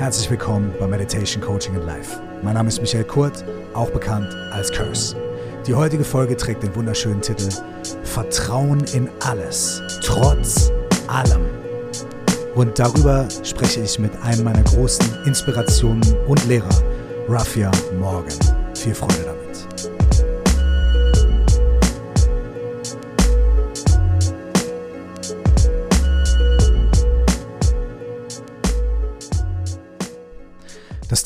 Herzlich willkommen bei Meditation Coaching in Life. Mein Name ist Michael Kurt, auch bekannt als Curse. Die heutige Folge trägt den wunderschönen Titel Vertrauen in alles, trotz allem. Und darüber spreche ich mit einem meiner großen Inspirationen und Lehrer, Raffia Morgan. Viel Freude damit.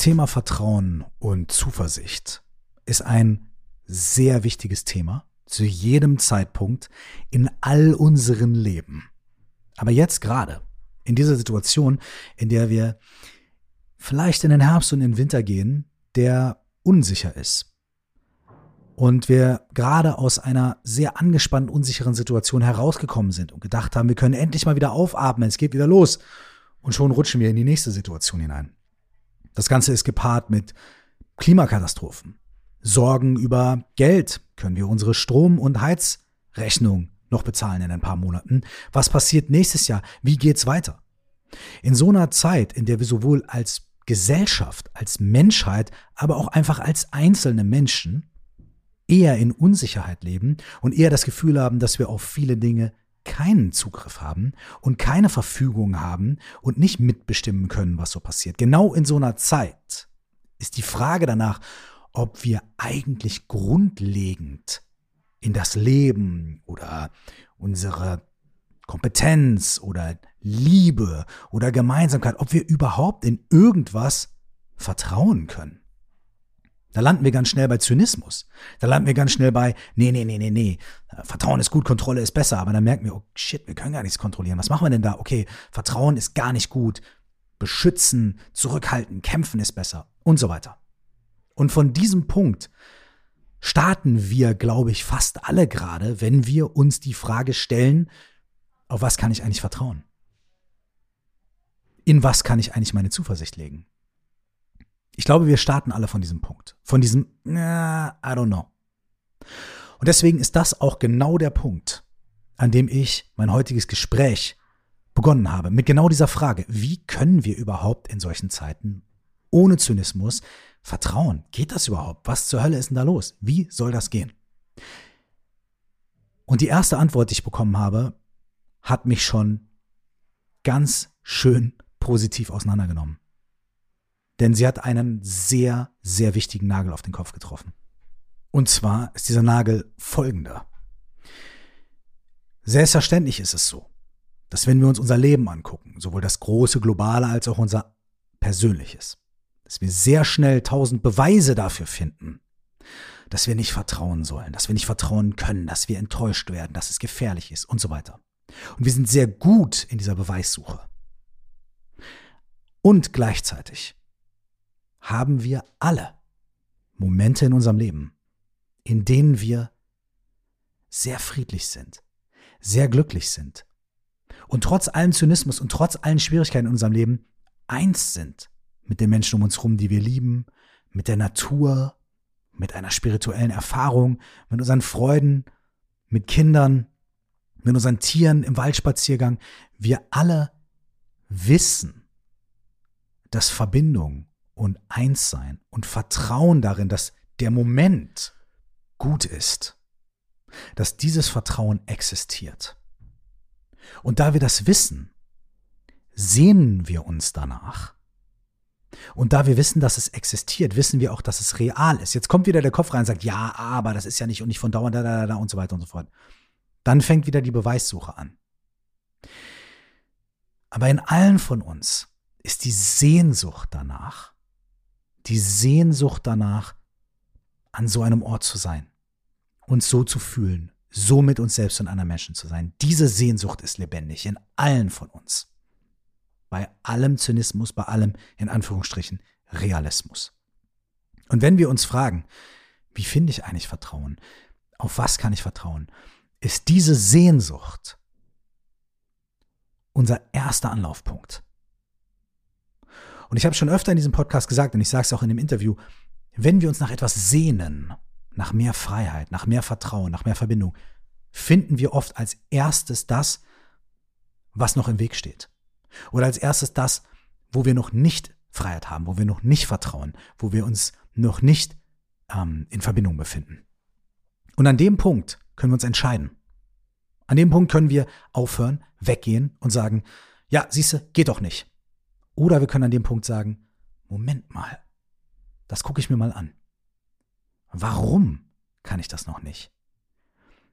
Thema Vertrauen und Zuversicht ist ein sehr wichtiges Thema zu jedem Zeitpunkt in all unseren Leben. Aber jetzt gerade, in dieser Situation, in der wir vielleicht in den Herbst und in den Winter gehen, der unsicher ist. Und wir gerade aus einer sehr angespannten, unsicheren Situation herausgekommen sind und gedacht haben, wir können endlich mal wieder aufatmen, es geht wieder los. Und schon rutschen wir in die nächste Situation hinein. Das Ganze ist gepaart mit Klimakatastrophen, Sorgen über Geld. Können wir unsere Strom- und Heizrechnung noch bezahlen in ein paar Monaten? Was passiert nächstes Jahr? Wie geht's weiter? In so einer Zeit, in der wir sowohl als Gesellschaft, als Menschheit, aber auch einfach als einzelne Menschen eher in Unsicherheit leben und eher das Gefühl haben, dass wir auf viele Dinge keinen Zugriff haben und keine Verfügung haben und nicht mitbestimmen können, was so passiert. Genau in so einer Zeit ist die Frage danach, ob wir eigentlich grundlegend in das Leben oder unsere Kompetenz oder Liebe oder Gemeinsamkeit, ob wir überhaupt in irgendwas vertrauen können. Da landen wir ganz schnell bei Zynismus. Da landen wir ganz schnell bei, nee, nee, nee, nee, nee, Vertrauen ist gut, Kontrolle ist besser. Aber dann merken wir, oh shit, wir können gar nichts kontrollieren. Was machen wir denn da? Okay, Vertrauen ist gar nicht gut. Beschützen, zurückhalten, kämpfen ist besser und so weiter. Und von diesem Punkt starten wir, glaube ich, fast alle gerade, wenn wir uns die Frage stellen, auf was kann ich eigentlich vertrauen? In was kann ich eigentlich meine Zuversicht legen? Ich glaube, wir starten alle von diesem Punkt. Von diesem, nah, I don't know. Und deswegen ist das auch genau der Punkt, an dem ich mein heutiges Gespräch begonnen habe. Mit genau dieser Frage. Wie können wir überhaupt in solchen Zeiten ohne Zynismus vertrauen? Geht das überhaupt? Was zur Hölle ist denn da los? Wie soll das gehen? Und die erste Antwort, die ich bekommen habe, hat mich schon ganz schön positiv auseinandergenommen. Denn sie hat einen sehr, sehr wichtigen Nagel auf den Kopf getroffen. Und zwar ist dieser Nagel folgender. Selbstverständlich ist es so, dass wenn wir uns unser Leben angucken, sowohl das große globale als auch unser persönliches, dass wir sehr schnell tausend Beweise dafür finden, dass wir nicht vertrauen sollen, dass wir nicht vertrauen können, dass wir enttäuscht werden, dass es gefährlich ist und so weiter. Und wir sind sehr gut in dieser Beweissuche. Und gleichzeitig haben wir alle Momente in unserem Leben, in denen wir sehr friedlich sind, sehr glücklich sind und trotz allem Zynismus und trotz allen Schwierigkeiten in unserem Leben eins sind mit den Menschen um uns herum, die wir lieben, mit der Natur, mit einer spirituellen Erfahrung, mit unseren Freuden, mit Kindern, mit unseren Tieren im Waldspaziergang. Wir alle wissen, dass Verbindung und eins sein und Vertrauen darin, dass der Moment gut ist, dass dieses Vertrauen existiert. Und da wir das wissen, sehnen wir uns danach. Und da wir wissen, dass es existiert, wissen wir auch, dass es real ist. Jetzt kommt wieder der Kopf rein und sagt, ja, aber das ist ja nicht und nicht von dauernd, da, da, da und so weiter und so fort. Dann fängt wieder die Beweissuche an. Aber in allen von uns ist die Sehnsucht danach, die Sehnsucht danach, an so einem Ort zu sein, uns so zu fühlen, so mit uns selbst und anderen Menschen zu sein. Diese Sehnsucht ist lebendig in allen von uns. Bei allem Zynismus, bei allem in Anführungsstrichen Realismus. Und wenn wir uns fragen, wie finde ich eigentlich Vertrauen? Auf was kann ich vertrauen? Ist diese Sehnsucht unser erster Anlaufpunkt. Und ich habe schon öfter in diesem Podcast gesagt, und ich sage es auch in dem Interview, wenn wir uns nach etwas sehnen, nach mehr Freiheit, nach mehr Vertrauen, nach mehr Verbindung, finden wir oft als erstes das, was noch im Weg steht. Oder als erstes das, wo wir noch nicht Freiheit haben, wo wir noch nicht vertrauen, wo wir uns noch nicht ähm, in Verbindung befinden. Und an dem Punkt können wir uns entscheiden. An dem Punkt können wir aufhören, weggehen und sagen, ja, siehste, geht doch nicht. Oder wir können an dem Punkt sagen, Moment mal, das gucke ich mir mal an. Warum kann ich das noch nicht?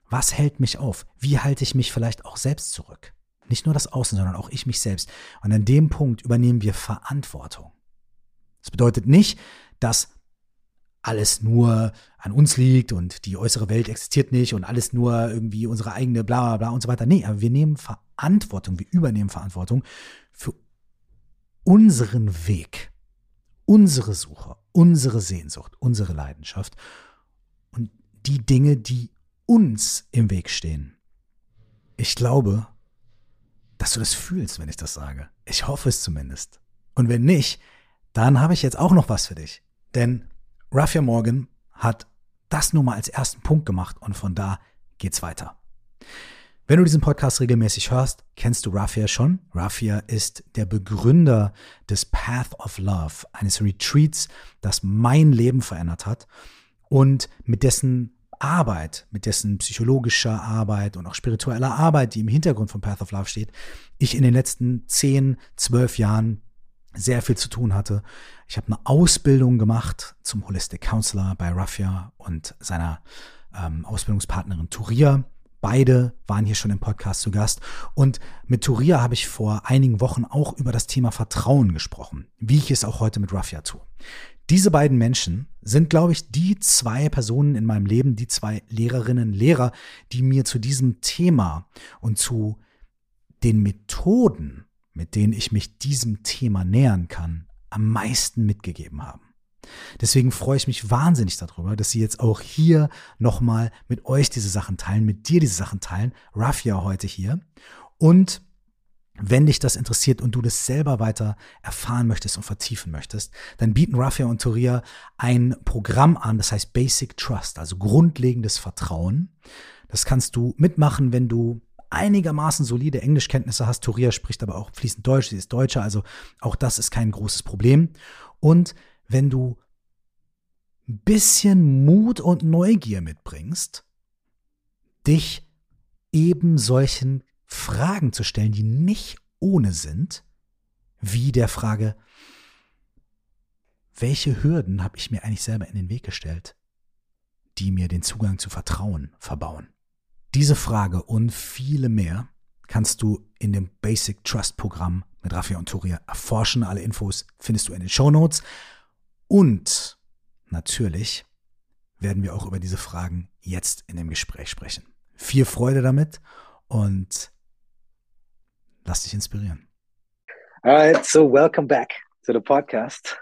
Was hält mich auf? Wie halte ich mich vielleicht auch selbst zurück? Nicht nur das Außen, sondern auch ich mich selbst. Und an dem Punkt übernehmen wir Verantwortung. Das bedeutet nicht, dass alles nur an uns liegt und die äußere Welt existiert nicht und alles nur irgendwie unsere eigene bla bla bla und so weiter. Nee, aber wir nehmen Verantwortung, wir übernehmen Verantwortung für unseren Weg, unsere Suche, unsere Sehnsucht, unsere Leidenschaft und die Dinge, die uns im Weg stehen. Ich glaube, dass du das fühlst, wenn ich das sage. Ich hoffe es zumindest. Und wenn nicht, dann habe ich jetzt auch noch was für dich. Denn Raffia Morgan hat das nur mal als ersten Punkt gemacht und von da geht's weiter. Wenn du diesen Podcast regelmäßig hörst, kennst du Raffia schon. Raffia ist der Begründer des Path of Love, eines Retreats, das mein Leben verändert hat und mit dessen Arbeit, mit dessen psychologischer Arbeit und auch spiritueller Arbeit, die im Hintergrund von Path of Love steht, ich in den letzten 10, 12 Jahren sehr viel zu tun hatte. Ich habe eine Ausbildung gemacht zum Holistic Counselor bei Raffia und seiner ähm, Ausbildungspartnerin Turia. Beide waren hier schon im Podcast zu Gast. Und mit Turia habe ich vor einigen Wochen auch über das Thema Vertrauen gesprochen, wie ich es auch heute mit Raffia tue. Diese beiden Menschen sind, glaube ich, die zwei Personen in meinem Leben, die zwei Lehrerinnen, Lehrer, die mir zu diesem Thema und zu den Methoden, mit denen ich mich diesem Thema nähern kann, am meisten mitgegeben haben. Deswegen freue ich mich wahnsinnig darüber, dass sie jetzt auch hier nochmal mit euch diese Sachen teilen, mit dir diese Sachen teilen. Rafia heute hier. Und wenn dich das interessiert und du das selber weiter erfahren möchtest und vertiefen möchtest, dann bieten Raffia und Toria ein Programm an, das heißt Basic Trust, also grundlegendes Vertrauen. Das kannst du mitmachen, wenn du einigermaßen solide Englischkenntnisse hast. Toria spricht aber auch fließend Deutsch, sie ist Deutscher, also auch das ist kein großes Problem. Und wenn du ein bisschen Mut und Neugier mitbringst, dich eben solchen Fragen zu stellen, die nicht ohne sind, wie der Frage, welche Hürden habe ich mir eigentlich selber in den Weg gestellt, die mir den Zugang zu Vertrauen verbauen? Diese Frage und viele mehr kannst du in dem Basic Trust Programm mit Raffia und Turia erforschen. Alle Infos findest du in den Show Notes. Und natürlich werden wir auch über diese Fragen jetzt in dem Gespräch sprechen. Viel Freude damit und lass dich inspirieren. All right, so welcome back to the podcast.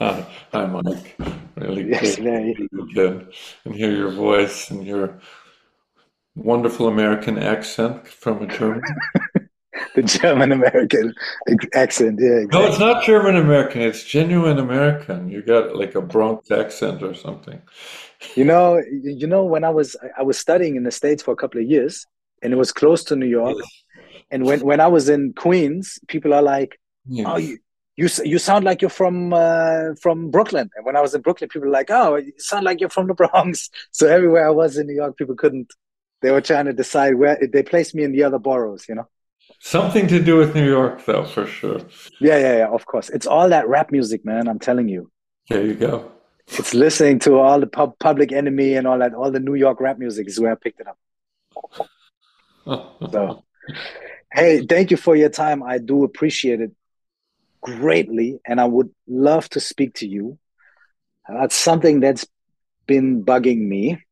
Hi, hi Mike. Really Yes, good you again and hear your voice and your wonderful American accent from a German. The German American accent, yeah. No, it's not German American. It's genuine American. You got like a Bronx accent or something. You know, you know, when I was I was studying in the States for a couple of years, and it was close to New York. And when when I was in Queens, people are like, Yes. "Oh, you you you sound like you're from uh, from Brooklyn." And when I was in Brooklyn, people were like, "Oh, you sound like you're from the Bronx." So everywhere I was in New York, people couldn't. They were trying to decide where they placed me in the other boroughs. You know. Something to do with New York, though, for sure. Yeah, yeah, yeah. Of course, it's all that rap music, man. I'm telling you. There you go. It's listening to all the pub, Public Enemy and all that, all the New York rap music is where I picked it up. So, hey, thank you for your time. I do appreciate it greatly, and I would love to speak to you. That's something that's been bugging me.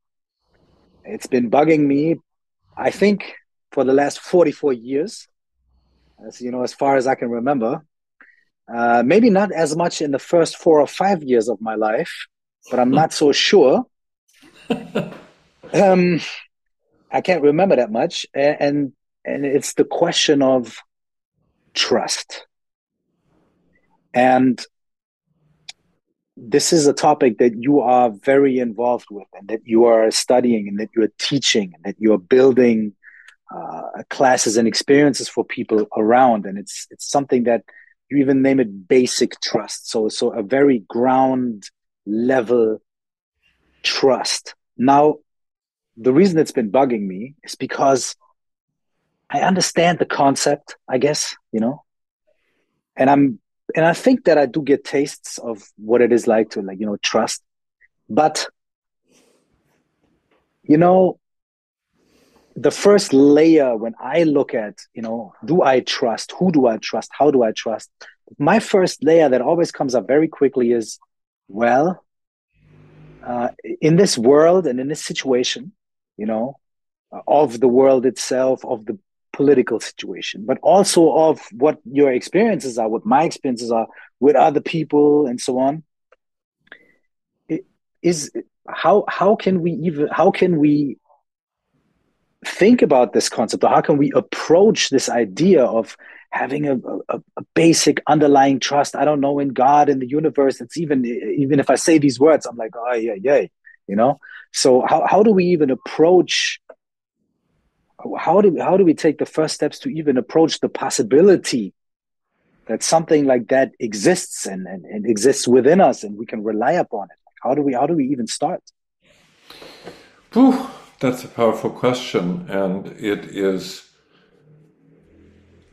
It's been bugging me, I think, for the last 44 years, as you know, as far as I can remember. Uh, maybe not as much in the first four or five years of my life, but I'm not so sure. Um, I can't remember that much, and and it's the question of trust. And this is a topic that you are very involved with, and that you are studying, and that you are teaching, and that you are building uh, classes and experiences for people around. And it's it's something that you even name it basic trust. So, so a very ground level trust. Now, the reason it's been bugging me is because I understand the concept, I guess, you know, and I'm, and I think that I do get tastes of what it is like to like, you know, trust, but you know, the first layer when I look at, you know, do I trust? Who do I trust? How do I trust? My first layer that always comes up very quickly is, well, uh, in this world and in this situation, you know, of the world itself, of the political situation, but also of what your experiences are, what my experiences are with other people, and so on. It is how how can we even how can we think about this concept or how can we approach this idea of having a, a, a, basic underlying trust? I don't know in god in the universe. It's even even if i say these words i'm like oh yeah yeah you know? So how, how do we even approach how do how do we take the first steps to even approach the possibility that something like that exists and, and, and exists within us and we can rely upon it? How do we how do we even start? Whew. That's a powerful question, and it is.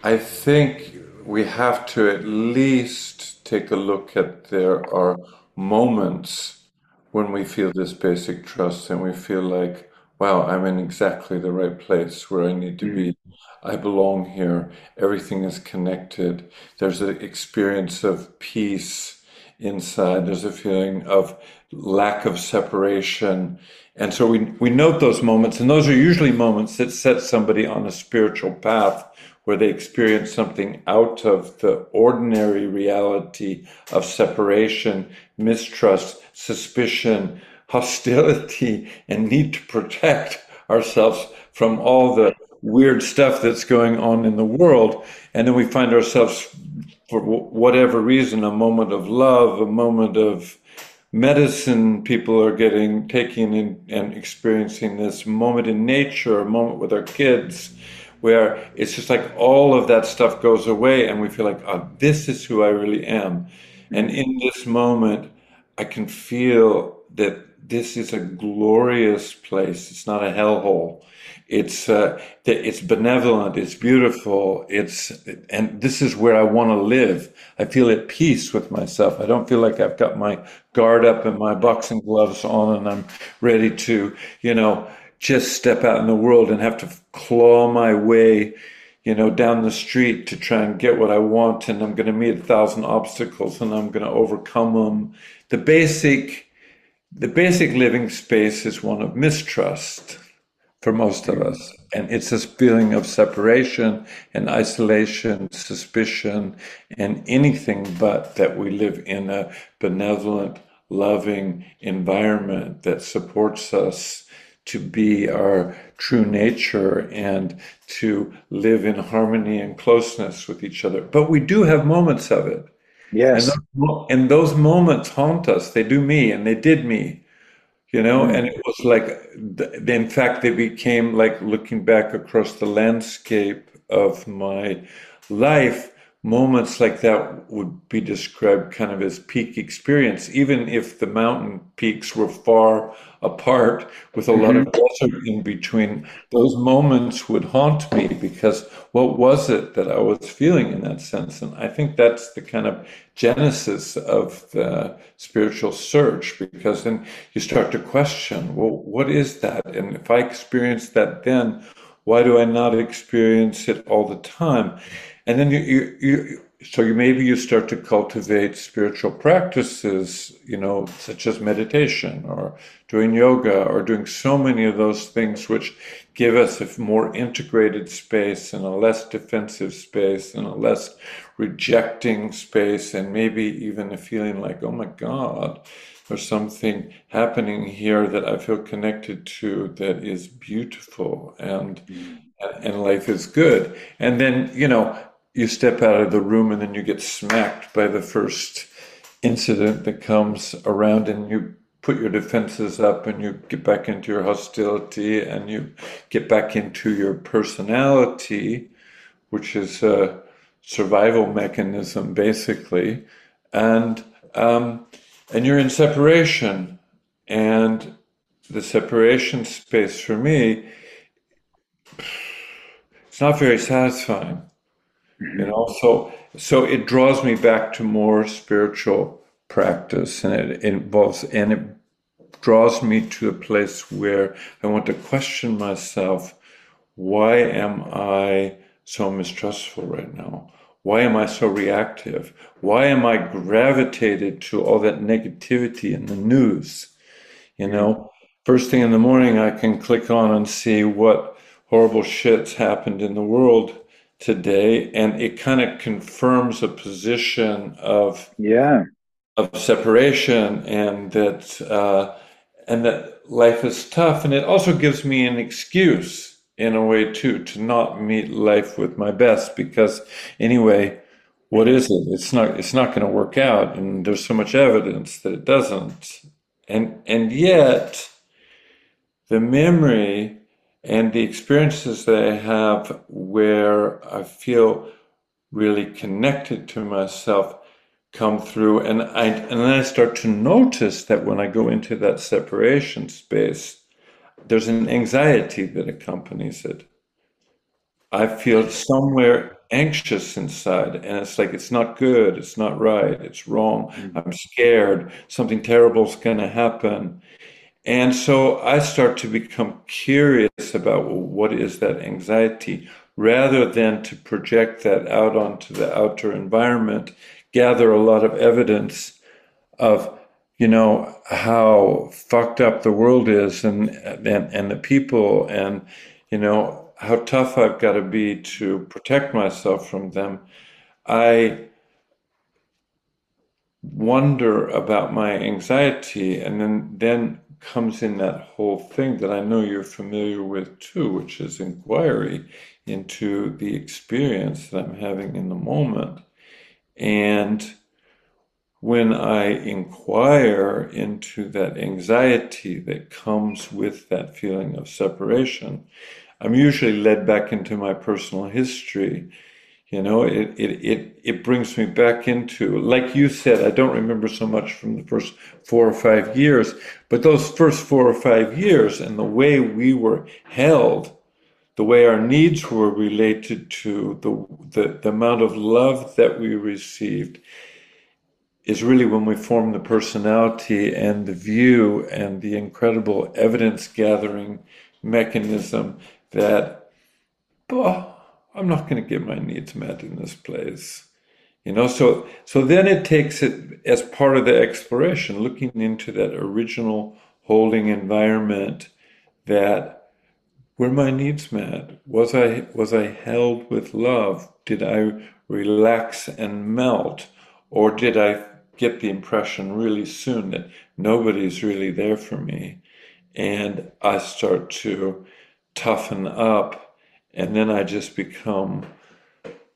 I think we have to at least take a look at there are moments when we feel this basic trust and we feel like, wow, I'm in exactly the right place where I need to be. Mm-hmm. I belong here. Everything is connected. There's an experience of peace inside. There's a feeling of lack of separation. And so we, we note those moments, and those are usually moments that set somebody on a spiritual path where they experience something out of the ordinary reality of separation, mistrust, suspicion, hostility, and need to protect ourselves from all the weird stuff that's going on in the world. And then we find ourselves, for whatever reason, a moment of love, a moment of medicine people are getting taking in, and experiencing this moment in nature, a moment with our kids, where it's just like all of that stuff goes away, and we feel like, oh, this is who I really am. And in this moment, I can feel that this is a glorious place. It's not a hellhole. It's uh, it's benevolent. It's beautiful. It's and this is where I want to live. I feel at peace with myself. I don't feel like I've got my guard up and my boxing gloves on and I'm ready to, you know, just step out in the world and have to claw my way, you know, down the street to try and get what I want. And I'm going to meet a thousand obstacles and I'm going to overcome them. The basic, the basic living space is one of mistrust for most of us. And it's this feeling of separation and isolation, suspicion, and anything but that we live in a benevolent, loving environment that supports us to be our true nature and to live in harmony and closeness with each other. But we do have moments of it. Yes. And those, and those moments haunt us. They do me and they did me you know mm. and it was like in fact they became like looking back across the landscape of my life moments like that would be described kind of as peak experience, even if the mountain peaks were far apart with a mm-hmm. lot of mm-hmm. desert in between. Those moments would haunt me because what was it that I was feeling in that sense? And I think that's the kind of genesis of the spiritual search because then you start to question, well, what is that? And if I experienced that then, why do I not experience it all the time? And then you, you, you so you maybe you start to cultivate spiritual practices, you know, such as meditation or doing yoga or doing so many of those things which give us a more integrated space and a less defensive space and a less rejecting space and maybe even a feeling like, oh my God, there's something happening here that I feel connected to that is beautiful and mm. and life is good. And then, you know, you step out of the room and then you get smacked by the first incident that comes around and you put your defenses up and you get back into your hostility and you get back into your personality which is a survival mechanism, basically, and um, and you're in separation, and the separation space for me, it's not very satisfying, you know. So so it draws me back to more spiritual practice, and it, it involves and it draws me to a place where I want to question myself. Why am I so mistrustful right now? Why am I so reactive? Why am I gravitated to all that negativity in the news? You know, first thing in the morning, I can click on and see what horrible shit's happened in the world today, and it kind of confirms a position of yeah. of separation and that uh, and that life is tough, and it also gives me an excuse in a way too to not meet life with my best because anyway what is it? It's not it's not going to work out and there's so much evidence that it doesn't. And and yet the memory and the experiences that i have where i feel really connected to myself come through and i and then i start to notice that when i go into that separation space there's an anxiety that accompanies it. I feel somewhere anxious inside, and it's like it's not good, it's not right, it's wrong. Mm-hmm. I'm scared, something terrible is going to happen. And so I start to become curious about what is that anxiety? Rather than to project that out onto the outer environment, gather a lot of evidence of you know how fucked up the world is and and and the people and you know how tough I've got to be to protect myself from them. I wonder about my anxiety and then then comes in that whole thing that I know you're familiar with too which is inquiry into the experience that I'm having in the moment and when I inquire into that anxiety that comes with that feeling of separation, I'm usually led back into my personal history. You know, it, it, it, it brings me back into, like you said, I don't remember so much from the first four or five years, but those first four or five years and the way we were held, the way our needs were related to the, the, the amount of love that we received, is really when we form the personality and the view and the incredible evidence gathering mechanism that, oh, I'm not going to get my needs met in this place. You know, so so then it takes it as part of the exploration, looking into that original holding environment that were my needs met? Was I was I held with love? Did I relax and melt? Or did I get the impression really soon that nobody's really there for me. And I start to toughen up, and then I just become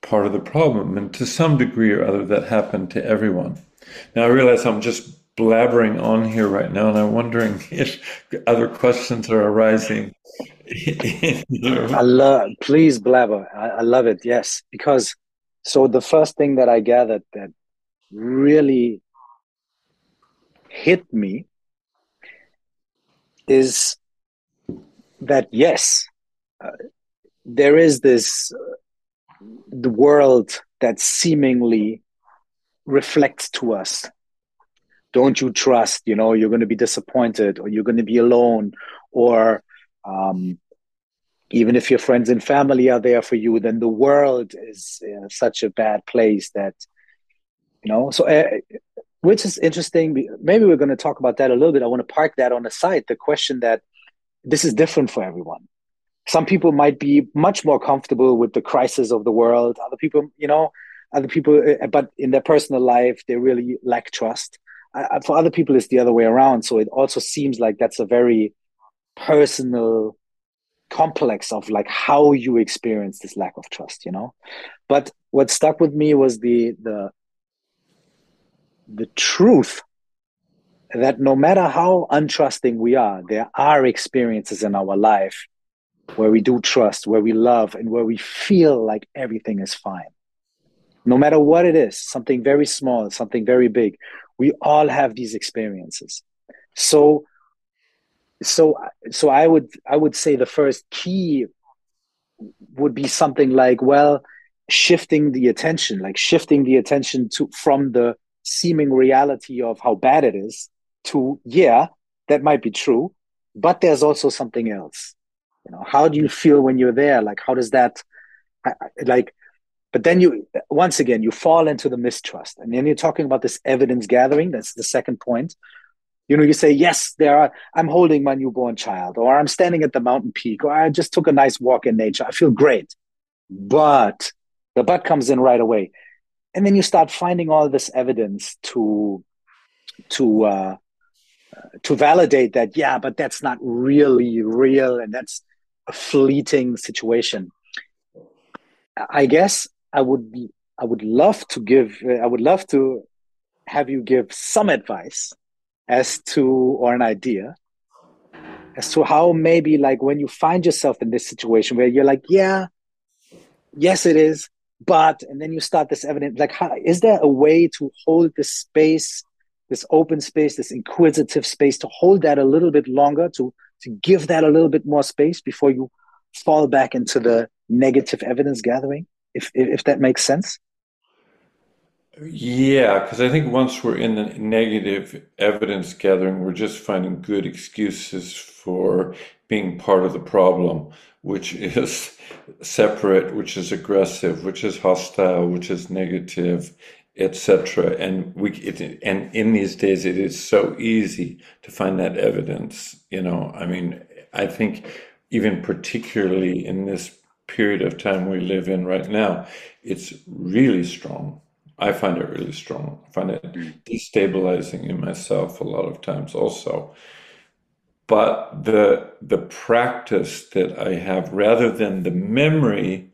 part of the problem. And to some degree or other, that happened to everyone. Now I realize I'm just blabbering on here right now, and I'm wondering if other questions are arising. I love, please blabber. I, I love it. Yes, because so the first thing that I gathered that really hit me is that yes, uh, there is this the world that seemingly reflects to us. Don't you trust? You know, you're going to be disappointed, or you're going to be alone, or um, even if your friends and family are there for you, then the world is uh, such a bad place that you know so uh, which is interesting maybe we're going to talk about that a little bit i want to park that on the side the question that this is different for everyone some people might be much more comfortable with the crisis of the world. Other people you know other people uh, but in their personal life they really lack trust. For other people it's the other way around. So it also seems like that's a very personal complex of like how you experience this lack of trust you know? But what stuck with me was the the the truth that no matter how untrusting we are, there are experiences in our life where we do trust, where we love, and where we feel like everything is fine. no matter what it is, something very small, something very big. We all have these experiences. So so so I would I would say the first key would be something like well shifting the attention like shifting the attention to from the seeming reality of how bad it is to yeah that might be true but there's also something else you know how do you feel when you're there? Like how does that like but then you once again you fall into the mistrust. And then you're talking about this evidence gathering. That's the second point. You know you say yes there are i'm holding my newborn child or i'm standing at the mountain peak or i just took a nice walk in nature. I feel great. But the but comes in right away. And then you start finding all this evidence to to uh, to validate that yeah but that's not really real and that's fleeting situation. I guess i would be i would love to give i would love to have you give some advice as to or an idea as to how maybe like when you find yourself in this situation where you're like yeah yes it is but and then you start this evidence like how, is there a way to hold this space this open space this inquisitive space to hold that a little bit longer to to give that a little bit more space before you fall back into the negative evidence gathering if if that makes sense? Yeah because i think once we're in the negative evidence gathering we're just finding good excuses for being part of the problem which is separate, which is aggressive, which is hostile, which is negative, etc. And we it, and in these days it is so easy to find that evidence. You know, I mean, I think even particularly in this period of time we live in right now, it's really strong. I find it really strong. I find it mm. destabilizing in myself a lot of times also but the the practice that I have rather than the memory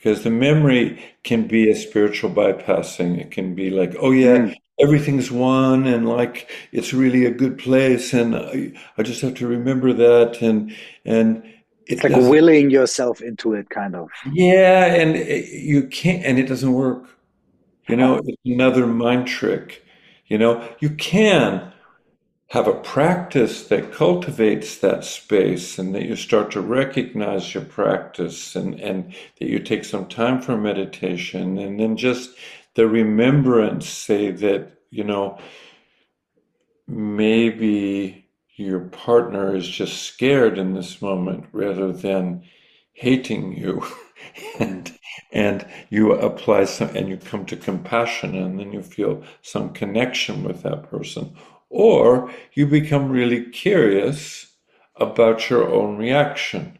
because the memory can be a spiritual bypassing. It can be like oh yeah mm. everything's one and like it's really a good place and I, I just have to remember that and and it's like willing yourself into it kind of. Yeah and it, you can't and it doesn't work. You know it's another mind trick. You know you can have a practice that cultivates that space and that you start to recognize your practice and, and that you take some time for meditation. And then just the remembrance say that you know maybe your partner is just scared in this moment rather than hating you. And and you apply some and you come to compassion and then you feel some connection with that person or you become really curious about your own reaction,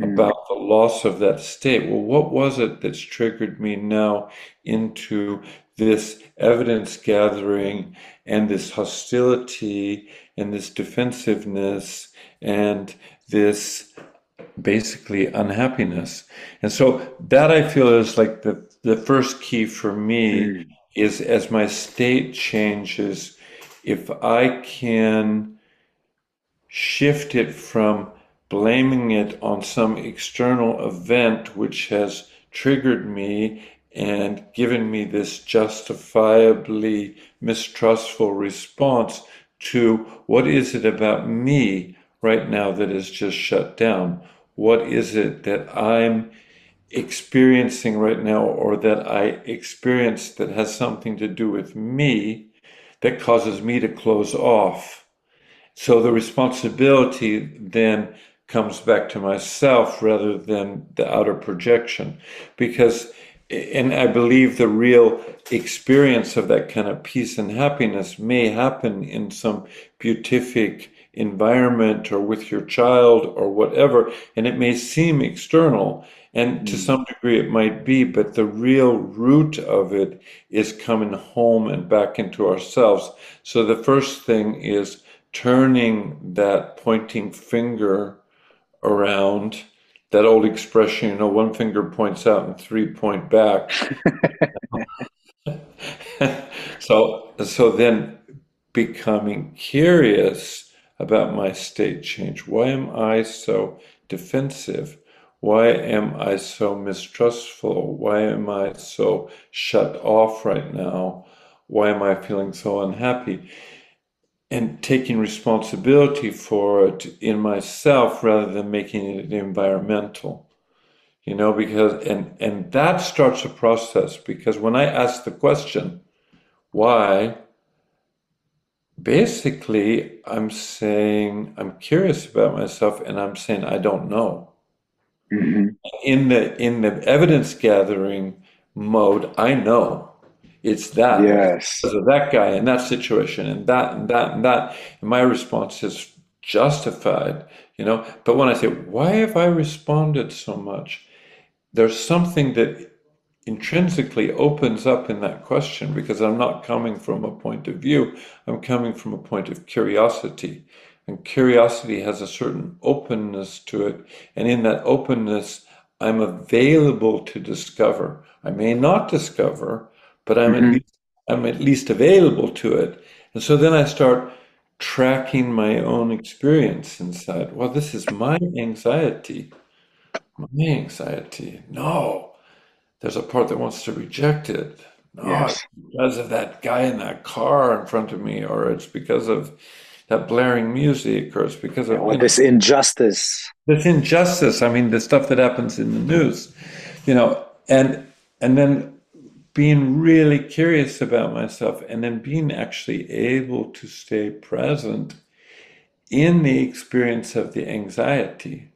mm. about the loss of that state. Well, what was it that's triggered me now into this evidence gathering and this hostility and this defensiveness and this basically unhappiness. And so that I feel is like the, the first key for me mm. is as my state changes, if I can shift it from blaming it on some external event which has triggered me and given me this justifiably mistrustful response to what is it about me right now that is just shut down? What is it that I'm experiencing right now or that I experience that has something to do with me that causes me to close off. So the responsibility then comes back to myself rather than the outer projection. Because, and I believe the real experience of that kind of peace and happiness may happen in some beatific environment or with your child or whatever, and it may seem external. And to mm. some degree, it might be, but the real root of it is coming home and back into ourselves. So the first thing is turning that pointing finger around. That old expression, you know, one finger points out and three point back. so, so then becoming curious about my state change. Why am I so defensive? Why am I so mistrustful? Why am I so shut off right now? Why am I feeling so unhappy? And taking responsibility for it in myself rather than making it environmental. You know, because, and, and that starts a process because when I ask the question, why, basically I'm saying, I'm curious about myself and I'm saying, I don't know. Mm-hmm. In the in the evidence gathering mode, I know it's that yes because of that guy in that situation and that and that and that. And my response is justified, you know. But when I say, why have I responded so much? There's something that intrinsically opens up in that question because I'm not coming from a point of view, I'm coming from a point of curiosity. And curiosity has a certain openness to it. And in that openness, I'm available to discover. I may not discover, but I'm, mm-hmm. at, least, I'm at least available to it. And so then I start tracking my own experience inside. Well, this is my anxiety. My anxiety. No, there's a part that wants to reject it. No, yes. because of that guy in that car in front of me, or it's because of that blaring music, it's because of this injustice. This injustice. I mean, the stuff that happens in the news, you know, and and then being really curious about myself, and then being actually able to stay present in the experience of the anxiety,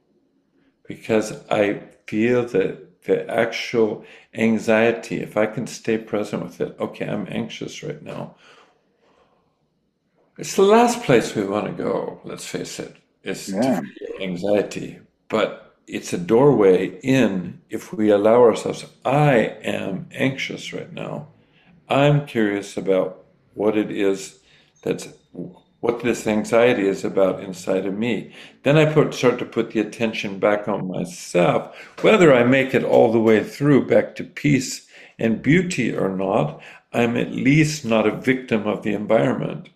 because I feel that the actual anxiety, if I can stay present with it, okay, I'm anxious right now. It's the last place we want to go, let's face it. It's yeah. anxiety. But it's a doorway in if we allow ourselves. I am anxious right now. I'm curious about what it is that's what this anxiety is about inside of me. Then I put, start to put the attention back on myself, whether I make it all the way through back to peace and beauty or not. I'm at least not a victim of the environment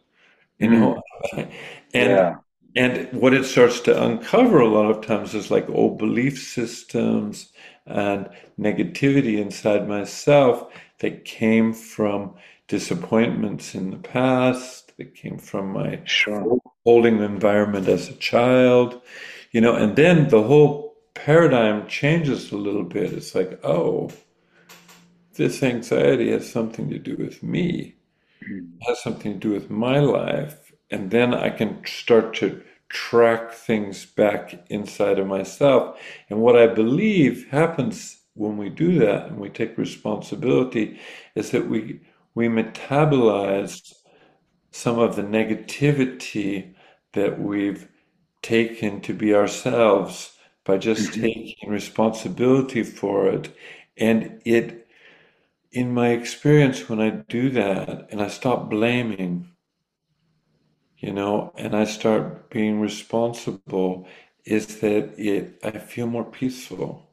you know mm. and yeah. and what it starts to uncover a lot of times is like old belief systems and negativity inside myself that came from disappointments in the past that came from my sure. holding environment as a child you know and then the whole paradigm changes a little bit it's like oh this anxiety has something to do with me has something to do with my life. And then I can start to track things back inside of myself. And what I believe happens when we do that and we take responsibility is that we we metabolize some of the negativity that we've taken to be ourselves by just mm-hmm. taking responsibility for it and it in my experience, when I do that and I stop blaming, you know, and I start being responsible, is that it I feel more peaceful.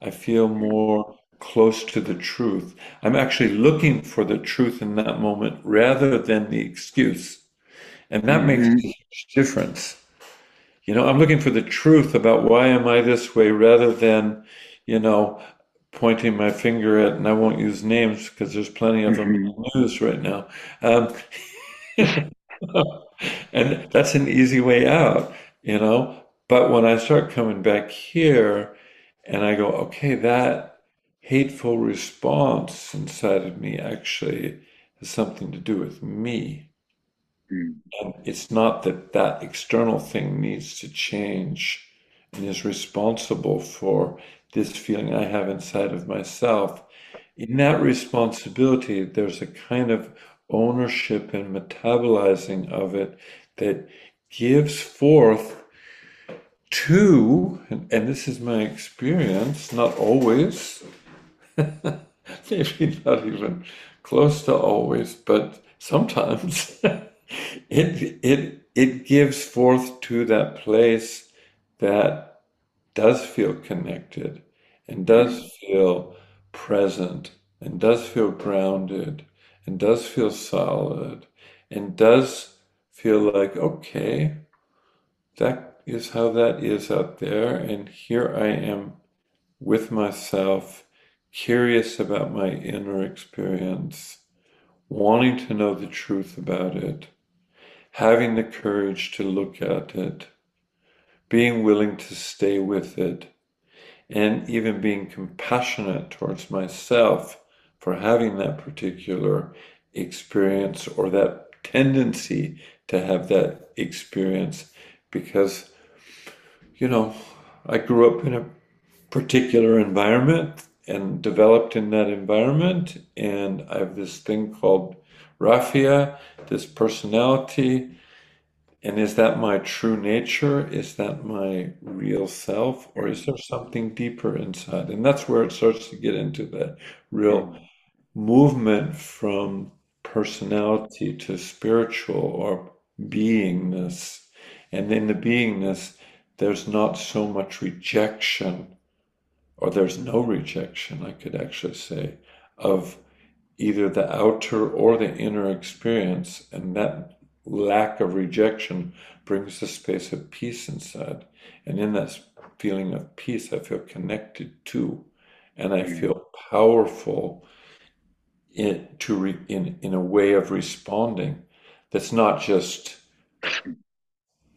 I feel more close to the truth. I'm actually looking for the truth in that moment rather than the excuse. And that mm-hmm. makes a huge difference. You know, I'm looking for the truth about why am I this way rather than, you know, pointing my finger at, and I won't use names because there's plenty of them in the mm-hmm. news right now. Um, and that's an easy way out, you know. But when I start coming back here and I go, okay, that hateful response inside of me actually has something to do with me. Mm. And it's not that that external thing needs to change and is responsible for this feeling I have inside of myself. In that responsibility, there's a kind of ownership and metabolizing of it that gives forth to, and, and this is my experience, not always, maybe not even close to always, but sometimes it, it, it gives forth to that place that does feel connected and does mm-hmm. feel present and does feel grounded and does feel solid and does feel like, okay, that is how that is out there. And here I am with myself, curious about my inner experience, wanting to know the truth about it, having the courage to look at it, being willing to stay with it, and even being compassionate towards myself for having that particular experience or that tendency to have that experience. Because you know i grew up in a particular environment and developed in that environment and i have this thing called Rafia this personality and is that my true nature is that my real self or is there something deeper inside and that's where it starts to get into that real mm. movement from personality to spiritual or beingness. And in the beingness, there's not so much rejection, or there's no rejection, I could actually say, of either the outer or the inner experience. And that lack of rejection brings a space of peace inside. And in that feeling of peace, I feel connected to, and I mm. feel powerful in, to re, in, in a way of responding that's not just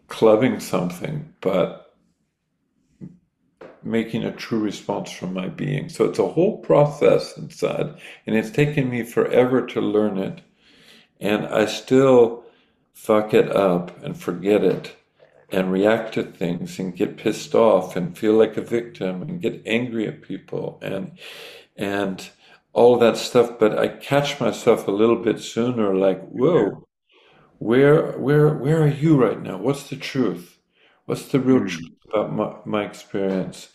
clubbing something, but making a true response from my being. So it's a whole process inside, and it's taken me forever to learn it. And I still fuck it up and forget it and react to things and get pissed off and feel like a victim and get angry at people and and all that stuff, but I catch myself a little bit sooner, like, whoa, where, where, where are you right now? What's the truth? What's the real mm. truth about my, my, experience?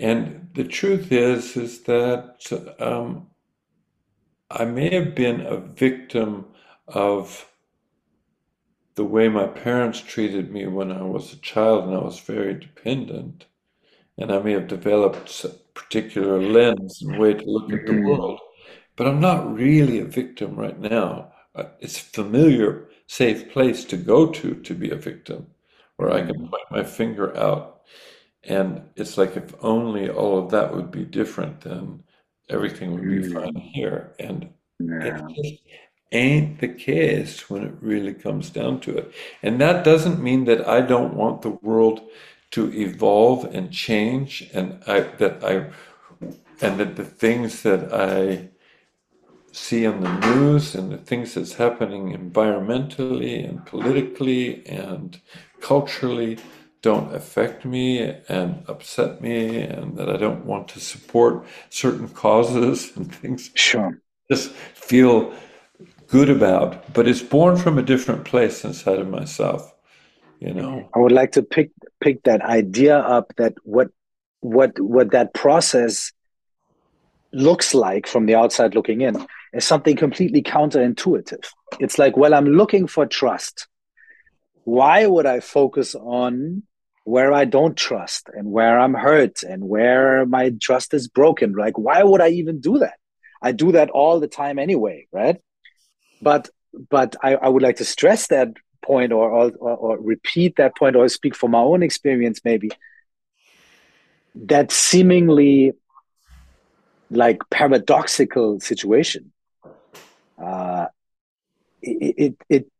And the truth is, is that um, I may have been a victim of the way my parents treated me when I was a child and I was very dependent. And I may have developed a particular lens and way to look at the mm-hmm. world. But I'm not really a victim right now. It's a familiar, safe place to go to to be a victim, where I can mm-hmm. point my finger out. And it's like if only all of that would be different, then everything would be mm-hmm. fine here. And yeah. Ain't the case when it really comes down to it. And that doesn't mean that I don't want the world to evolve and change, and I, that I and that the things that I see on the news and the things that's happening environmentally and politically and culturally don't affect me and upset me and that I don't want to support certain causes and things. Sure. Just feel good about, but it's born from a different place inside of myself you know? I would like to pick pick that idea up that what what what that process looks like from the outside looking in is something completely counterintuitive. It's like well i'm looking for trust. Why would i focus on where i don't trust and where i'm hurt and where my trust is broken? Like why would i even do that? I do that all the time anyway right but but I, I would like to stress that point or, or, or repeat that point or speak from my own experience maybe. That seemingly like paradoxical situation uh, it, it it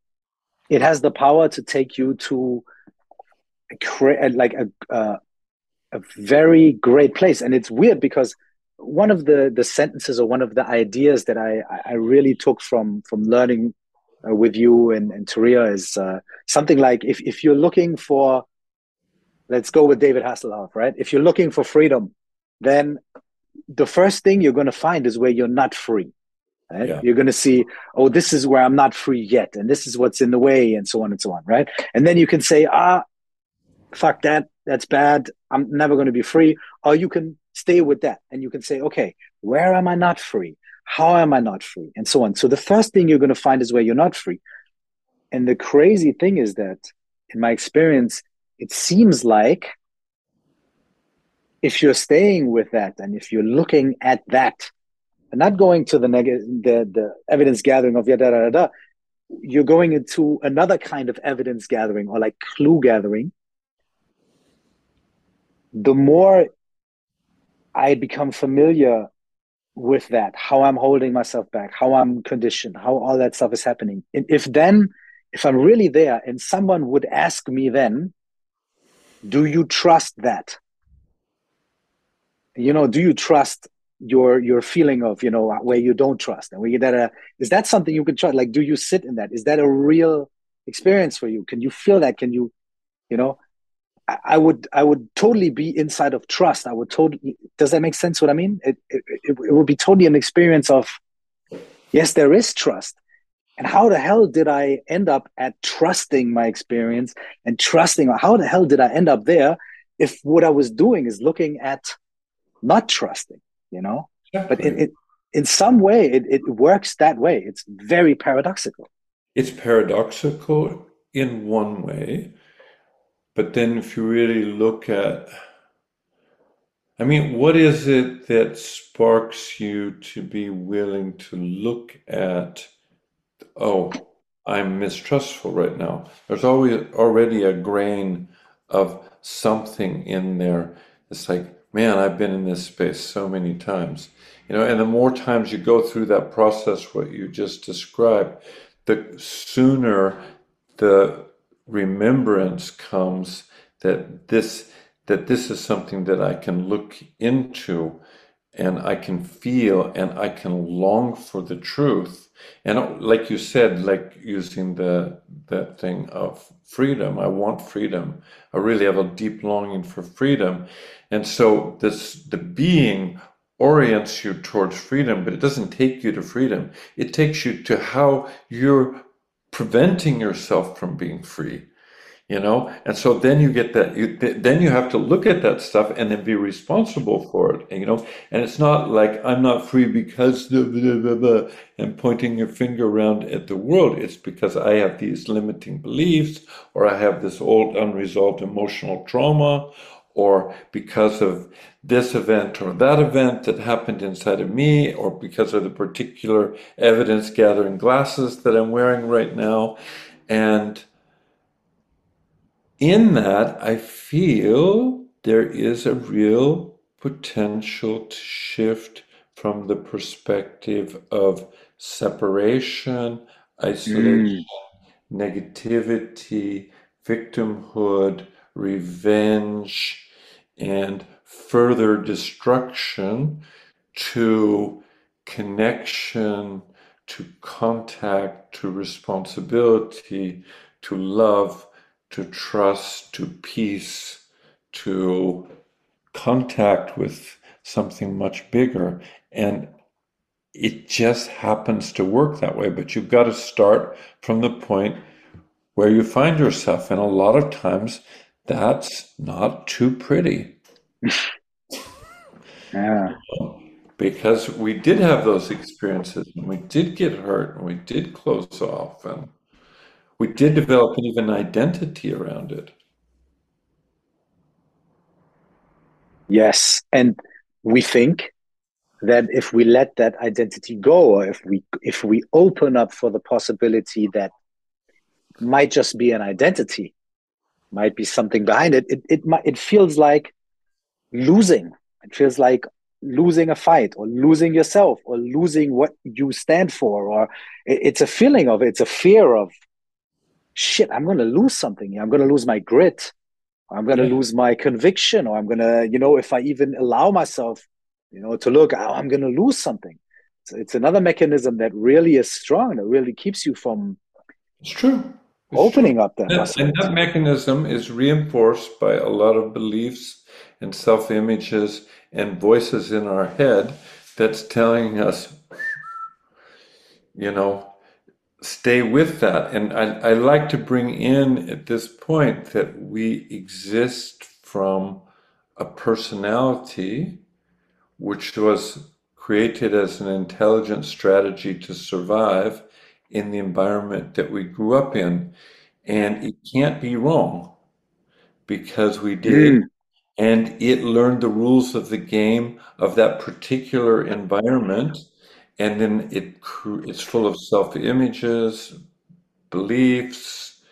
it has the power to take you to a, like a, a a very great place. And it's weird because one of the the sentences or one of the ideas that I I really took from from learning uh, with you and, and Turiya is uh, something like if, if you're looking for, let's go with David Hasselhoff, right? If you're looking for freedom, then the first thing you're going to find is where you're not free. Right? Yeah. You're going to see, oh, this is where I'm not free yet, and this is what's in the way, and so on and so on, right? And then you can say, ah, fuck that, that's bad. I'm never going to be free. Or you can stay with that, and you can say, okay, where am I not free? How am I not free? And so on. So the first thing you're going to find is where you're not free. And the crazy thing is that, in my experience, it seems like if you're staying with that and if you're looking at that and not going to the negative, the, the evidence gathering of yada, da, da, da, you're going into another kind of evidence gathering or like clue gathering the more I become familiar with that, how I'm holding myself back, how I'm conditioned, how all that stuff is happening. And if then, if I'm really there and someone would ask me then, do you trust that? You know, do you trust your your feeling of you know where you don't trust and where you that uh, is that something you can trust? Like, do you sit in that? Is that a real experience for you? Can you feel that? Can you, you know, I would I would totally be inside of trust. I would totally. Does that make sense? What I mean? It it, it, would be totally an experience of yes, there is trust. And how the hell did I end up at trusting my experience and trusting? How the hell did I end up there if what I was doing is looking at not trusting? You know, but it, it in some way it, it works that way. It's very paradoxical. It's paradoxical in one way but then if you really look at, I mean, what is it that sparks you to be willing to look at, oh, I'm mistrustful right now? There's always already a grain of something in there. It's like, man, I've been in this space so many times. You know, and the more times you go through that process, what you just described, the sooner the remembrance comes that this that this is something that I can look into and I can feel and I can long for the truth. And uh, like you said, like using the that thing of freedom, I want freedom. I really have a deep longing for freedom. And so this the being orients you towards freedom, but it doesn't take you to freedom. It takes you to how you're preventing yourself from being free you know? And so then you get that you then you have to look at that stuff and then be responsible for it and, you know? And it's not like i'm not free because blah, blah, blah, and pointing your finger around at the world. It's because i have these limiting beliefs or i have this old unresolved emotional trauma or because of this event or that event that happened inside of me, or because of the particular evidence gathering glasses that I'm wearing right now. And in that, I feel there is a real potential to shift from the perspective of separation, isolation, mm. negativity, victimhood, revenge, and further destruction to connection, to contact, to responsibility, to love, to trust, to peace, to contact with something much bigger. And it just happens to work that way. But you've got to start from the point where you find yourself. And a lot of times that's not too pretty. yeah. Because we did have those experiences and we did get hurt and we did close off and we did develop an even identity around it. Yes. And we think that if we let that identity go, or if we if we open up for the possibility that might just be an identity, might be something behind it, it it it feels like losing. It feels like losing a fight or losing yourself or losing what you stand for or it's a feeling of it's a fear of shit, I'm going to lose something. I'm going to lose my grit. I'm going to yeah. lose my conviction, or I'm going to, you know, if I even allow myself, you know, to look, oh, I'm going to lose something. So it's another mechanism that really is strong. That really keeps you from. It's true. Opening up that. And, and that mechanism is reinforced by a lot of beliefs and self images and voices in our head that's telling us, you know, stay with that. And I, I like to bring in at this point that we exist from a personality which was created as an intelligent strategy to survive in the environment that we grew up in. And it can't be wrong because we did. Mm. And it learned the rules of the game of that particular environment and then it it's full of self images, beliefs,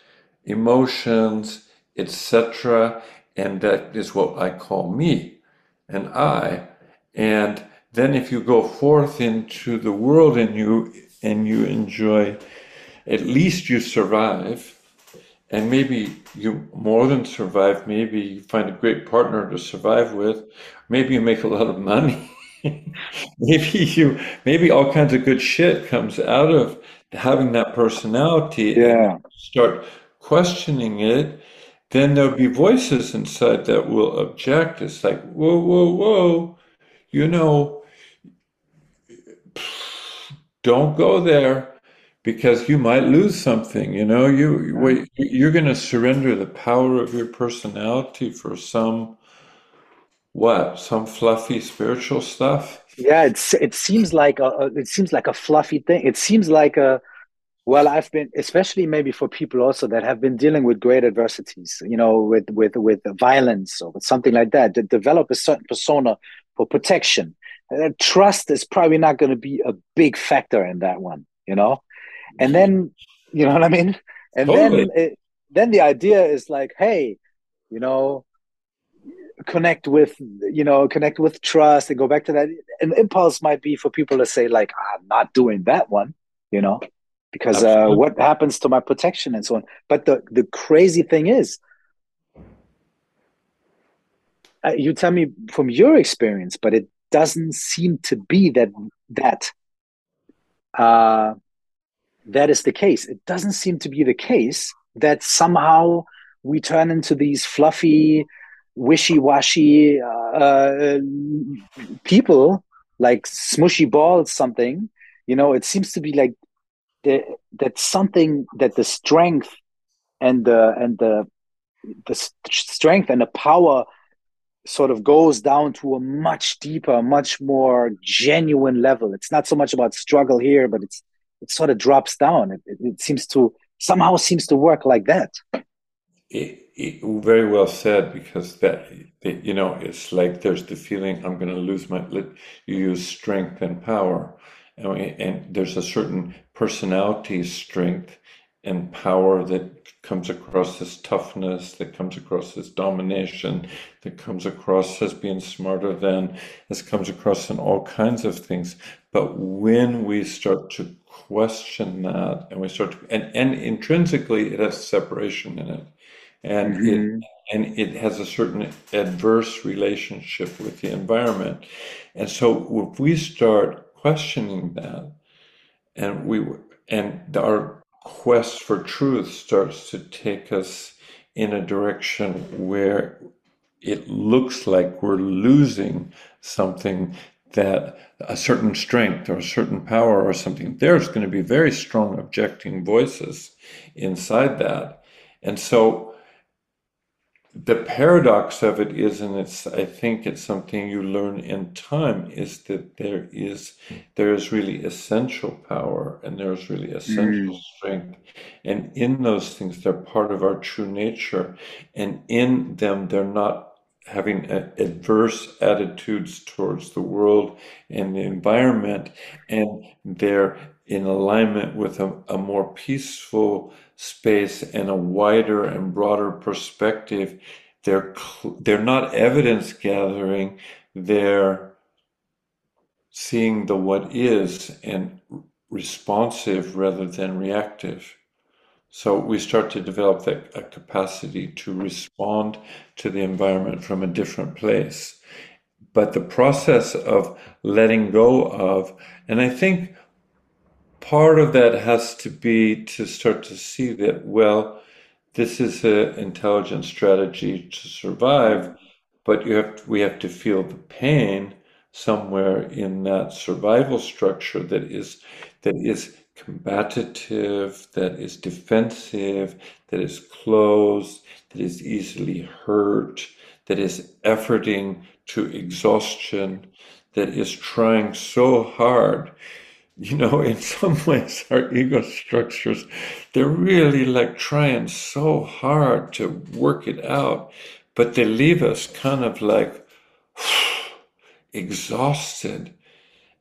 emotions, etc. and that is what I call me and I. And then if you go forth into the world and you and you enjoy, at least you survive, and maybe you more than survive. Maybe you find a great partner to survive with. Maybe you make a lot of money. maybe you maybe all kinds of good shit comes out of having that personality. Yeah. start questioning it then there'll be voices inside that will object. It's like, whoa, whoa, whoa, you know, don't go there because you might lose something. You know, you you're going to surrender the power of your personality for some what? Some fluffy spiritual stuff. Yeah, it's it seems like a it seems like a fluffy thing. It seems like a well, I've been, especially maybe for people also that have been dealing with great adversities, you know, with with with violence or with something like that, to develop a certain persona for protection. Uh, trust is probably not going to be a big factor in that one, you know. And then, you know what I mean. And totally. then, it, then the idea is like, hey, you know, connect with, you know, connect with trust and go back to that. An impulse might be for people to say like, I'm not doing that one, you know because uh, what happens to my protection and so on but the the crazy thing is uh, you tell me from your experience but it doesn't seem to be that that uh, that is the case. It doesn't seem to be the case that somehow we turn into these fluffy wishy-washy uh, uh people like smushy balls something. You know it seems to be like the, that's something that the strength and the and the the strength and the power sort of goes down to a much deeper, much more genuine level. It's not so much about struggle here, but it's it sort of drops down. It, it, it seems to somehow seems to work like that. It, very well said because that you know it's like there's the feeling I'm going to lose my. You use strength and power, and, and there's a certain personality strength and power that comes across as toughness, that comes across as domination, that comes across as being smarter than, this comes across in all kinds of things. But when we start to question that and we start to, and, and intrinsically it has separation in it. And mm-hmm. it and it has a certain adverse relationship with the environment. And so if we start questioning that, and we and our quest for truth starts to take us in a direction where it looks like we're losing something that a certain strength or a certain power or something. There's going to be very strong objecting voices inside that. And so the paradox of it is, and it's I think it's something you learn in time, is that there is there is really essential power and there is really essential mm. strength. And in those things, they're part of our true nature. And in them, they're not having adverse attitudes towards the world and the environment, and they're in alignment with a, a more peaceful space and a wider and broader perspective. They're they're not evidence gathering. They're seeing the what is and responsive rather than reactive. So we start to develop that a capacity to respond to the environment from a different place. But the process of letting go of, and I think part of that has to be to start to see that, well, this is an intelligent strategy to survive, but you have to, we have to feel the pain somewhere in that survival structure that is that is combative, that is defensive, that is closed, that is easily hurt, that is efforting to exhaustion, that is trying so hard you know, in some ways, our ego structures, they're really like trying so hard to work it out, but they leave us kind of like exhausted.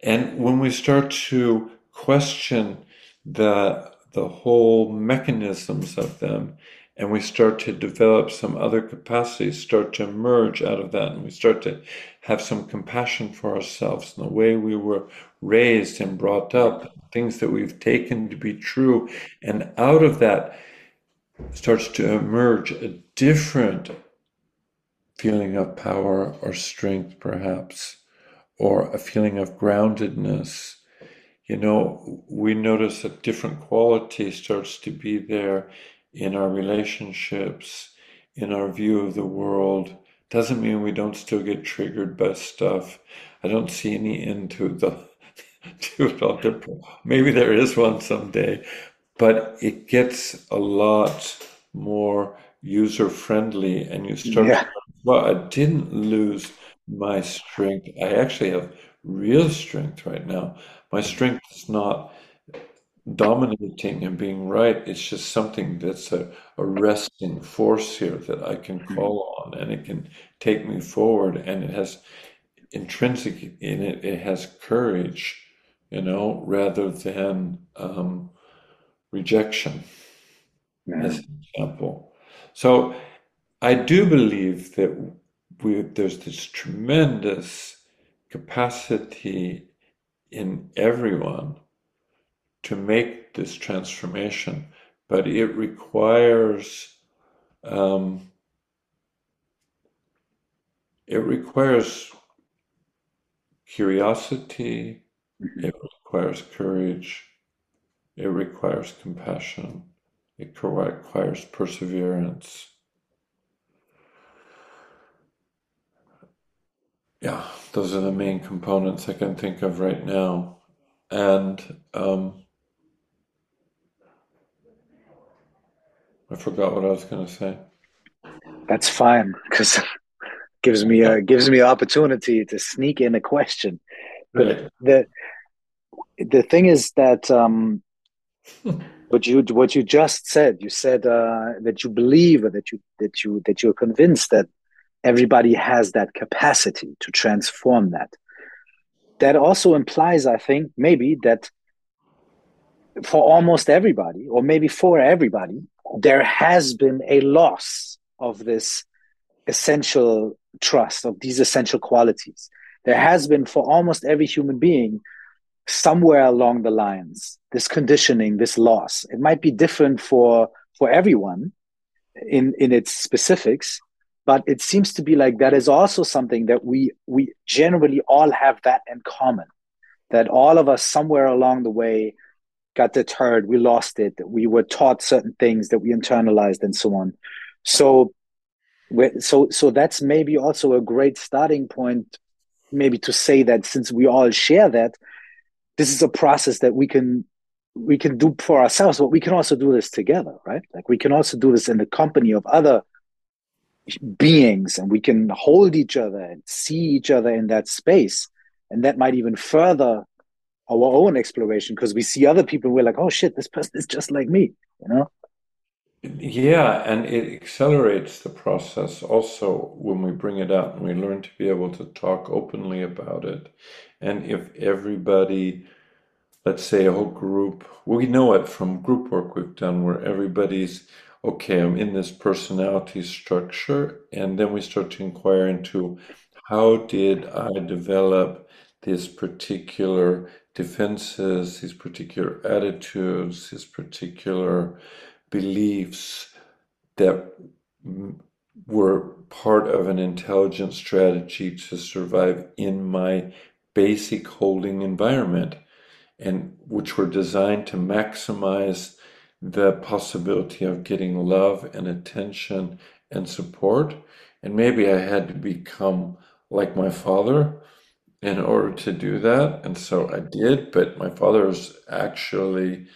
And when we start to question the the whole mechanisms of them and we start to develop some other capacities, start to emerge out of that, and we start to have some compassion for ourselves and the way we were raised and brought up, things that we've taken to be true, and out of that starts to emerge a different feeling of power or strength, perhaps, or a feeling of groundedness. You know, we notice a different quality starts to be there in our relationships, in our view of the world. Doesn't mean we don't still get triggered by stuff. I don't see any end to the to it all. Maybe there is one someday, but it gets a lot more user friendly, and you start. Yeah. Well, I didn't lose my strength. I actually have real strength right now. My strength is not dominating and being right. It's just something that's a, a resting force here that I can hmm. call on and it can take me forward. And it has intrinsic in it, it has courage, you know, rather than um, rejection, yeah. as an example. So I do believe that we, there's this tremendous capacity in everyone to make this transformation, but it requires um, it requires curiosity, mm-hmm. it requires courage, it requires compassion, it requires perseverance. Yeah, those are the main components I can think of right now. And um, I forgot what I was going to say. That's fine because gives me a gives me opportunity to sneak in a question. But right. the the thing is that um, what you what you just said, you said uh, that you believe or that you that you that you're convinced that everybody has that capacity to transform that. That also implies, I think, maybe that for almost everybody, or maybe for everybody, there has been a loss of this essential trust, of these essential qualities. There has been for almost every human being somewhere along the lines this conditioning, this loss. It might be different for for everyone in in its specifics, but it seems to be like that is also something that we we generally all have that in common. That all of us somewhere along the way got deterred, we lost it, we were taught certain things that we internalized and so on. So so so that's maybe also a great starting point maybe to say that since we all share that this is a process that we can we can do for ourselves but we can also do this together right? Like we can also do this in the company of other beings and we can hold each other and see each other in that space. And that might even further our own exploration because we see other people we're like oh shit this person is just like me you know? Yeah and it accelerates the process also when we bring it out and we learn to be able to talk openly about it. And if everybody let's say a whole group we know it from group work we've done where everybody's okay i'm in this personality structure and then we start to inquire into how did i develop this particular defenses, his particular attitudes, his particular beliefs that were part of an intelligent strategy to survive in my basic holding environment and which were designed to maximize the possibility of getting love and attention and support. And maybe i had to become like my father in order to do that. And so I did, but my father was actually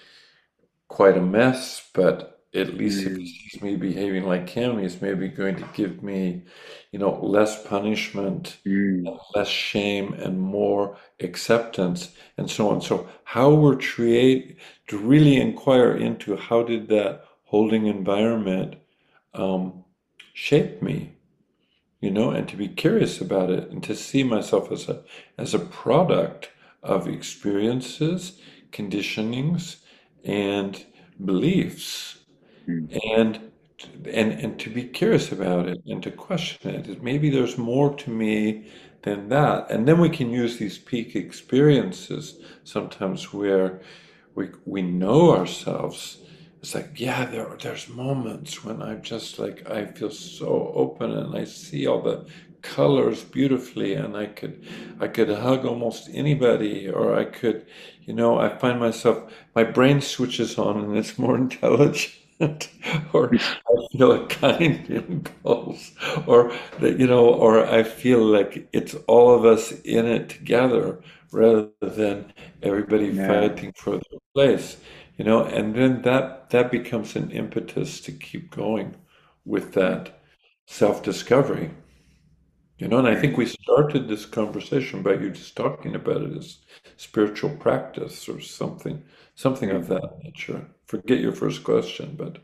quite a mess. But at least mm. if he mm. sees me behaving like him, he's maybe going to give me, you know, less punishment, mm. less shame, and more acceptance, and so on. So how we're create to really inquire into how did that holding environment um, shape me you know, and to be curious about it and to see myself as a as a product of experiences, conditionings, and beliefs. Mm. And and and to be curious about it and to question it. Maybe there's more to me than that, and then we can use these peak experiences sometimes where we we know ourselves. It's like yeah, there there's moments when I'm just like I feel so open and I see all the colors beautifully and I could I could hug almost anybody or I could you know I find myself my brain switches on and it's more intelligent or I feel a kind impulse, or that you know, or I feel like it's all of us in it together rather than everybody yeah. fighting for their place, you know, and then that that becomes an impetus to keep going with that self-discovery. You know, and I think we started this conversation by you just talking about it as spiritual practice or something, something of that nature. Forget your first question, but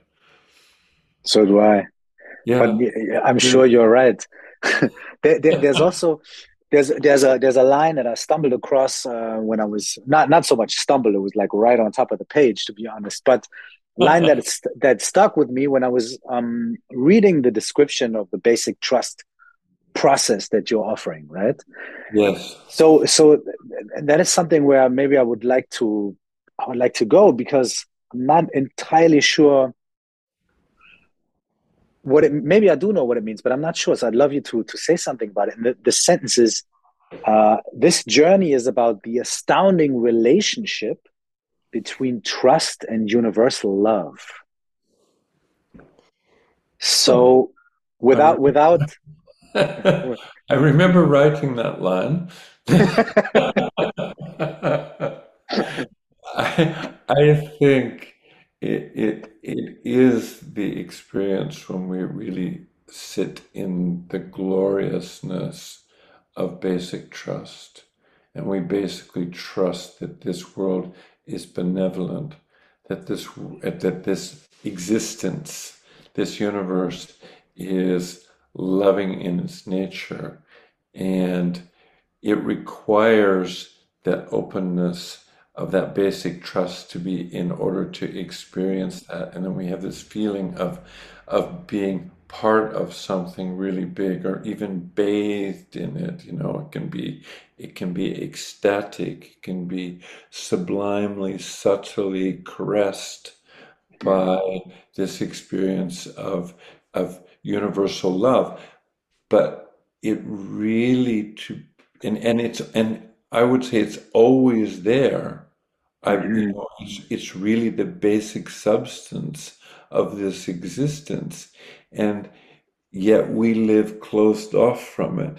so do I. Yeah, but I'm sure you're right. there, there, there's also there's there's a there's a line that I stumbled across uh, when I was not not so much stumbled. It was like right on top of the page, to be honest. But line that that stuck with me when I was um, reading the description of the basic trust process that you're offering, right? Yes. So so that is something where maybe I would like to I would like to go because I'm not entirely sure what it maybe I do know what it means, but I'm not sure. So I'd love you to to say something about it. And the, the sentence is uh, this journey is about the astounding relationship between trust and universal love. So without without I remember writing that line. I, I think it, it, it is the experience when we really sit in the gloriousness of basic trust. And we basically trust that this world is benevolent, that this, that this existence, this universe is loving in its nature. And it requires that openness of that basic trust to be in order to experience that. And then we have this feeling of of being part of something really big or even bathed in it. You know it can be it can be ecstatic it can be sublimely subtly caressed by this experience of of universal love. But it really to and and it's and I would say it's always there I, you know, it's, it's really the basic substance of this existence, and yet we live closed off from it.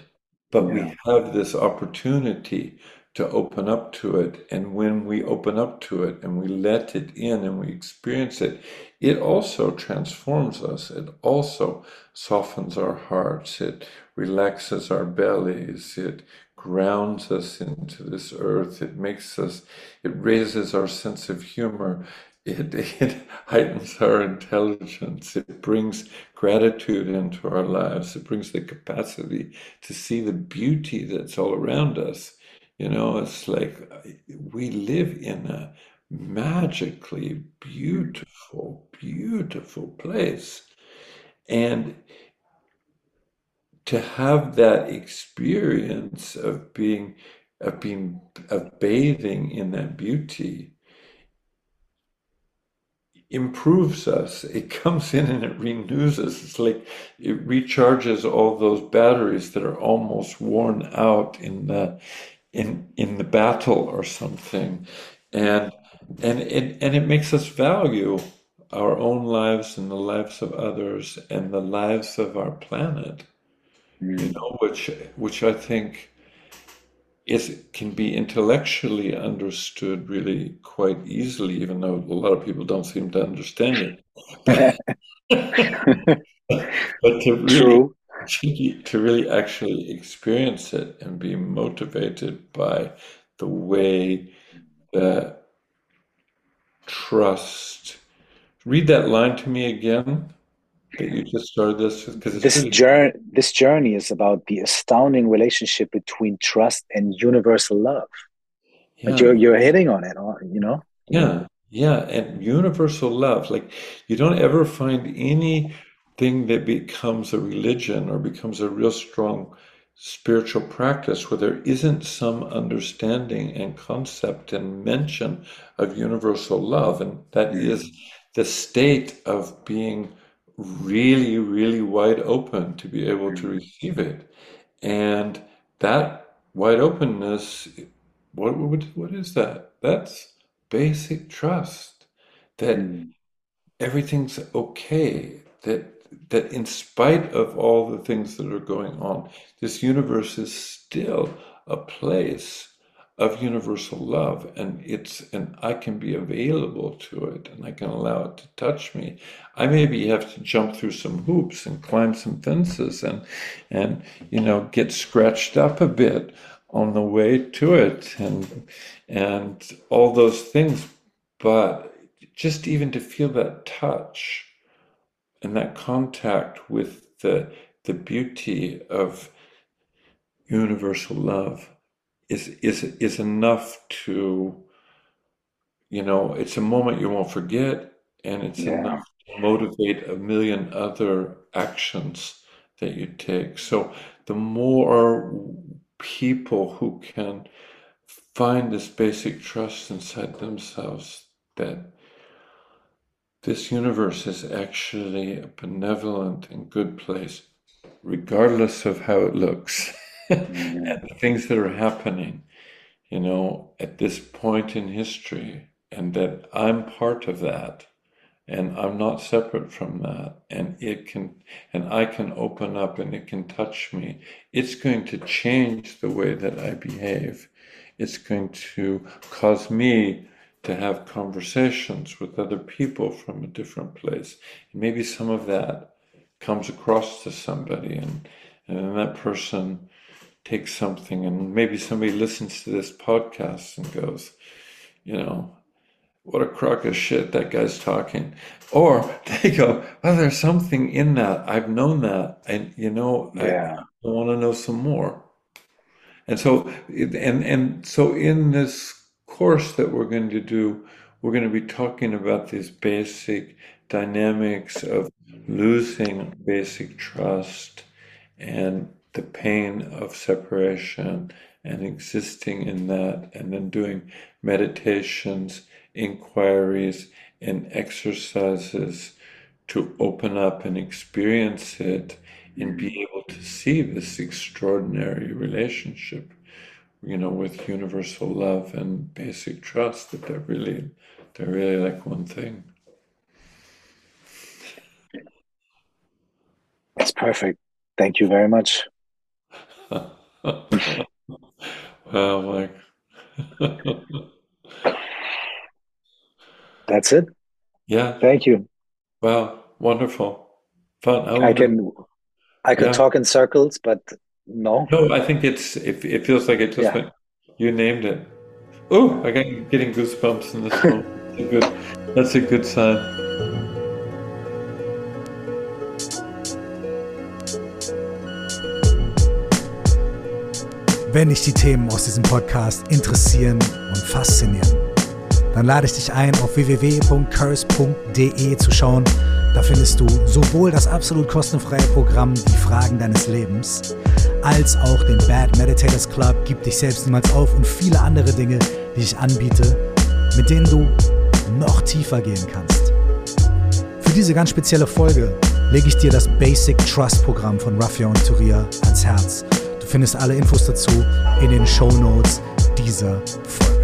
But yeah. we have this opportunity to open up to it, and when we open up to it and we let it in and we experience it, it also transforms us. It also softens our hearts. It relaxes our bellies. It grounds us into this earth. It makes us, it raises our sense of humor. It, it heightens our intelligence. It brings gratitude into our lives. It brings the capacity to see the beauty that's all around us. You know, it's like we live in a magically beautiful, beautiful place. And to have that experience of being of being of bathing in that beauty improves us. It comes in and it renews us. It's like it recharges all those batteries that are almost worn out in the in in the battle or something. And and it and it makes us value our own lives and the lives of others and the lives of our planet mm. you know, which which I think is can be intellectually understood really quite easily, even though a lot of people don't seem to understand it. but to really, to really actually experience it and be motivated by the way that trust. Read that line to me again you just started this because this really- journey this journey is about the astounding relationship between trust and universal love yeah. But you're you're hitting on it you know yeah yeah and universal love like you don't ever find any thing that becomes a religion or becomes a real strong spiritual practice where there isn't some understanding and concept and mention of universal love. And that is the state of being really, really wide open to be able to mm-hmm. receive it. And that wide openness, what, what, what is that? That's basic trust that mm. everything's okay, that that in spite of all the things that are going on, this universe is still a place of universal love and it's and I can be available to it and I can allow it to touch me. I maybe have to jump through some hoops and climb some fences and and you know get scratched up a bit on the way to it and and all those things but just even to feel that touch and that contact with the the beauty of universal love is is is enough to you know it's a moment you won't forget and it's yeah. enough to motivate a million other actions that you take so the more people who can find this basic trust inside themselves that this universe is actually a benevolent and good place, regardless of how it looks. Mm-hmm. and the things that are happening, you know, at this point in history, and that I'm part of that and I'm not separate from that and it can and I can open up and it can touch me. It's going to change the way that I behave. It's going to cause me to have conversations with other people from a different place. And maybe some of that comes across to somebody and, and that person takes something and maybe somebody listens to this podcast and goes, you know, what a crock of shit that guy's talking. Or they go, oh, there's something in that. I've known that. And, you know, yeah. I, I want to know some more. And so, and, and so in this course that we're going to do, we're going to be talking about these basic dynamics of losing basic trust and the pain of separation and existing in that, and then doing meditations, inquiries, and exercises to open up and experience it and be able to see this extraordinary relationship you know, with universal love and basic trust that they're really, they're really like one thing. That's perfect. Thank you very much. Oh, well, Mike. That's it. Yeah. Thank you. Wow, wonderful. Fun. I, I can I could yeah. talk in circles, but no. No, I think it's it, it feels like it just yeah. went. You named it. Oh, I got getting goosebumps in this one. That's a good. That's a good sign. Wenn dich die Themen aus diesem Podcast interessieren und faszinieren, dann lade ich dich ein, auf www.curse.de zu schauen. Da findest du sowohl das absolut kostenfreie Programm Die Fragen deines Lebens, als auch den Bad Meditators Club, Gib dich selbst niemals auf und viele andere Dinge, die ich anbiete, mit denen du noch tiefer gehen kannst. Für diese ganz spezielle Folge lege ich dir das Basic Trust Programm von Raffia und Turia ans Herz. Findest alle Infos dazu in den Show Notes dieser Folge.